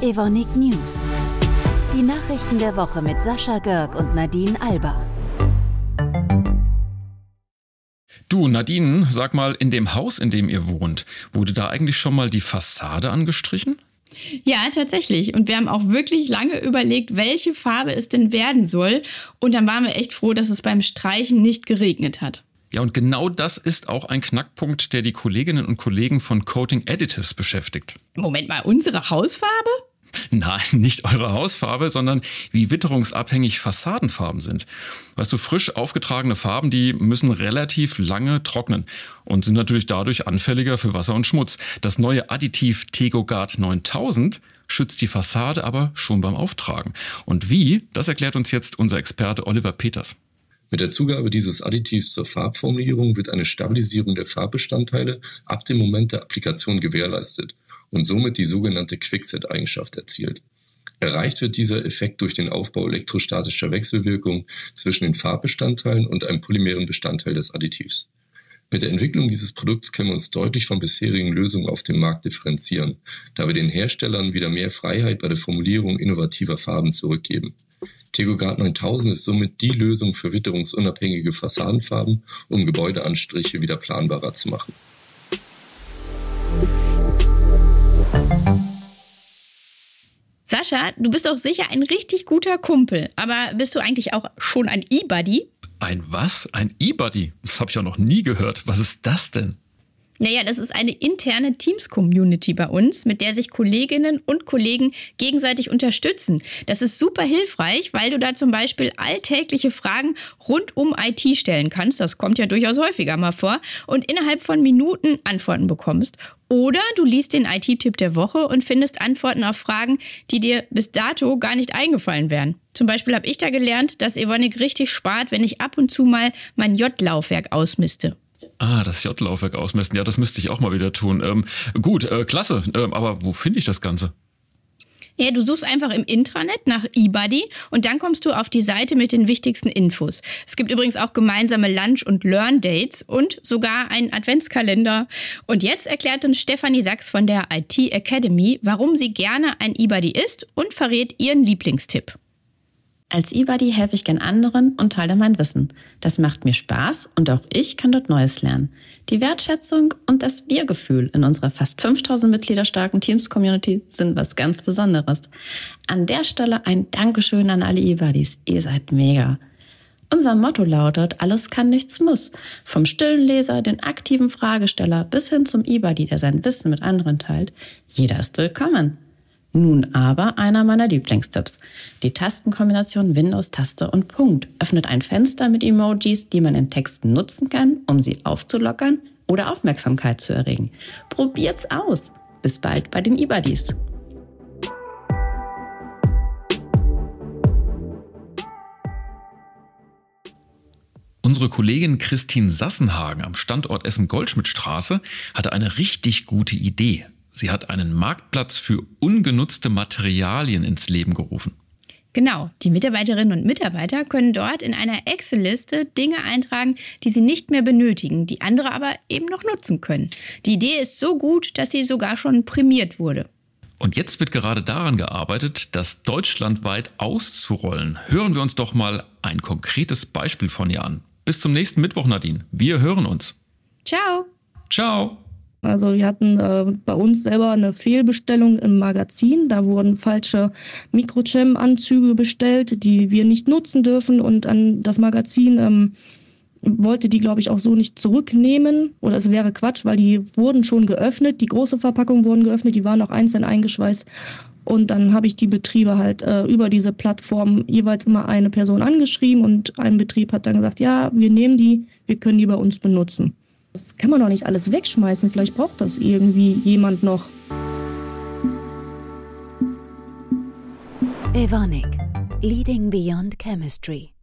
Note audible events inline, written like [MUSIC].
Evonik News. Die Nachrichten der Woche mit Sascha Görg und Nadine Albach. Du, Nadine, sag mal, in dem Haus, in dem ihr wohnt, wurde da eigentlich schon mal die Fassade angestrichen? Ja, tatsächlich. Und wir haben auch wirklich lange überlegt, welche Farbe es denn werden soll. Und dann waren wir echt froh, dass es beim Streichen nicht geregnet hat. Ja, und genau das ist auch ein Knackpunkt, der die Kolleginnen und Kollegen von Coating Additives beschäftigt. Moment mal, unsere Hausfarbe? Nein, [LAUGHS] nicht eure Hausfarbe, sondern wie witterungsabhängig Fassadenfarben sind. Weißt du, frisch aufgetragene Farben, die müssen relativ lange trocknen und sind natürlich dadurch anfälliger für Wasser und Schmutz. Das neue Additiv Tegogard 9000 schützt die Fassade aber schon beim Auftragen. Und wie, das erklärt uns jetzt unser Experte Oliver Peters. Mit der Zugabe dieses Additivs zur Farbformulierung wird eine Stabilisierung der Farbbestandteile ab dem Moment der Applikation gewährleistet und somit die sogenannte Quickset-Eigenschaft erzielt. Erreicht wird dieser Effekt durch den Aufbau elektrostatischer Wechselwirkung zwischen den Farbbestandteilen und einem polymeren Bestandteil des Additivs. Mit der Entwicklung dieses Produkts können wir uns deutlich von bisherigen Lösungen auf dem Markt differenzieren, da wir den Herstellern wieder mehr Freiheit bei der Formulierung innovativer Farben zurückgeben. Tegogard 9000 ist somit die Lösung für witterungsunabhängige Fassadenfarben, um Gebäudeanstriche wieder planbarer zu machen. Sascha, du bist doch sicher ein richtig guter Kumpel, aber bist du eigentlich auch schon ein E-Buddy? Ein was? Ein E-Buddy? Das habe ich auch noch nie gehört. Was ist das denn? Naja, das ist eine interne Teams-Community bei uns, mit der sich Kolleginnen und Kollegen gegenseitig unterstützen. Das ist super hilfreich, weil du da zum Beispiel alltägliche Fragen rund um IT stellen kannst. Das kommt ja durchaus häufiger mal vor. Und innerhalb von Minuten Antworten bekommst. Oder du liest den IT-Tipp der Woche und findest Antworten auf Fragen, die dir bis dato gar nicht eingefallen wären. Zum Beispiel habe ich da gelernt, dass Evonik richtig spart, wenn ich ab und zu mal mein J-Laufwerk ausmiste. Ah, das J-Laufwerk ausmessen. Ja, das müsste ich auch mal wieder tun. Ähm, gut, äh, klasse. Ähm, aber wo finde ich das Ganze? Ja, du suchst einfach im Intranet nach eBuddy und dann kommst du auf die Seite mit den wichtigsten Infos. Es gibt übrigens auch gemeinsame Lunch- und Learn-Dates und sogar einen Adventskalender. Und jetzt erklärt uns Stefanie Sachs von der IT Academy, warum sie gerne ein eBuddy ist und verrät ihren Lieblingstipp. Als E-Buddy helfe ich gern anderen und teile mein Wissen. Das macht mir Spaß und auch ich kann dort Neues lernen. Die Wertschätzung und das Wir-Gefühl in unserer fast 5000 Mitglieder starken Teams-Community sind was ganz Besonderes. An der Stelle ein Dankeschön an alle E-Buddies. Ihr seid mega. Unser Motto lautet, alles kann, nichts muss. Vom stillen Leser, den aktiven Fragesteller bis hin zum E-Buddy, der sein Wissen mit anderen teilt. Jeder ist willkommen. Nun aber einer meiner Lieblingstipps. Die Tastenkombination Windows-Taste und Punkt öffnet ein Fenster mit Emojis, die man in Texten nutzen kann, um sie aufzulockern oder Aufmerksamkeit zu erregen. Probiert's aus. Bis bald bei den eBuddies. Unsere Kollegin Christine Sassenhagen am Standort Essen-Goldschmidtstraße hatte eine richtig gute Idee. Sie hat einen Marktplatz für ungenutzte Materialien ins Leben gerufen. Genau, die Mitarbeiterinnen und Mitarbeiter können dort in einer Excel-Liste Dinge eintragen, die sie nicht mehr benötigen, die andere aber eben noch nutzen können. Die Idee ist so gut, dass sie sogar schon prämiert wurde. Und jetzt wird gerade daran gearbeitet, das deutschlandweit auszurollen. Hören wir uns doch mal ein konkretes Beispiel von ihr an. Bis zum nächsten Mittwoch, Nadine. Wir hören uns. Ciao. Ciao. Also wir hatten äh, bei uns selber eine Fehlbestellung im Magazin. Da wurden falsche Microcham-Anzüge bestellt, die wir nicht nutzen dürfen. Und an das Magazin ähm, wollte die, glaube ich, auch so nicht zurücknehmen. Oder es wäre Quatsch, weil die wurden schon geöffnet. Die große Verpackung wurden geöffnet, die waren auch einzeln eingeschweißt. Und dann habe ich die Betriebe halt äh, über diese Plattform jeweils immer eine Person angeschrieben und ein Betrieb hat dann gesagt, ja, wir nehmen die, wir können die bei uns benutzen. Das kann man doch nicht alles wegschmeißen. Vielleicht braucht das irgendwie jemand noch. Evonik, Leading Beyond Chemistry.